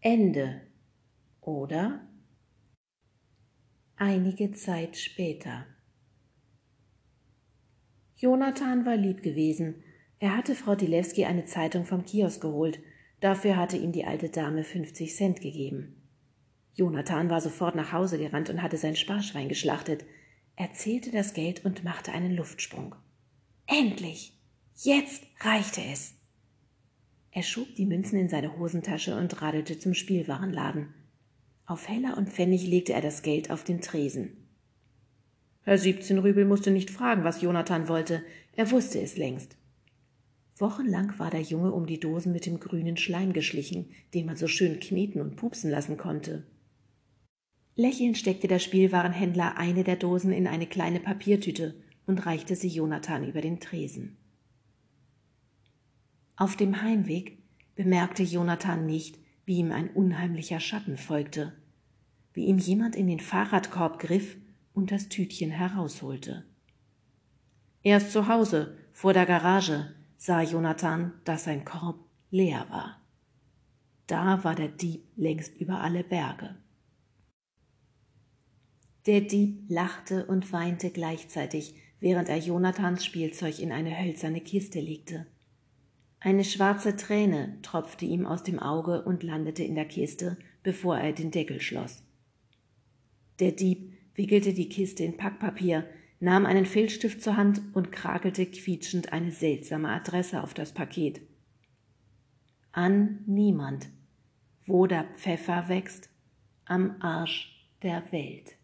Ende oder einige Zeit später. Jonathan war lieb gewesen. Er hatte Frau Dilewski eine Zeitung vom Kiosk geholt. Dafür hatte ihm die alte Dame 50 Cent gegeben. Jonathan war sofort nach Hause gerannt und hatte sein Sparschwein geschlachtet. Er zählte das Geld und machte einen Luftsprung. Endlich! Jetzt reichte es! Er schob die Münzen in seine Hosentasche und radelte zum Spielwarenladen. Auf Heller und Pfennig legte er das Geld auf den Tresen. Herr Siebzehnrübel musste nicht fragen, was Jonathan wollte, er wusste es längst. Wochenlang war der Junge um die Dosen mit dem grünen Schleim geschlichen, den man so schön kneten und pupsen lassen konnte. Lächelnd steckte der Spielwarenhändler eine der Dosen in eine kleine Papiertüte und reichte sie Jonathan über den Tresen. Auf dem Heimweg bemerkte Jonathan nicht, wie ihm ein unheimlicher Schatten folgte, wie ihm jemand in den Fahrradkorb griff und das Tütchen herausholte. Erst zu Hause, vor der Garage, sah Jonathan, dass sein Korb leer war. Da war der Dieb längst über alle Berge. Der Dieb lachte und weinte gleichzeitig, während er Jonathans Spielzeug in eine hölzerne Kiste legte. Eine schwarze Träne tropfte ihm aus dem Auge und landete in der Kiste, bevor er den Deckel schloss. Der Dieb wickelte die Kiste in Packpapier, nahm einen Filzstift zur Hand und krakelte quietschend eine seltsame Adresse auf das Paket. An niemand, wo der Pfeffer wächst, am Arsch der Welt.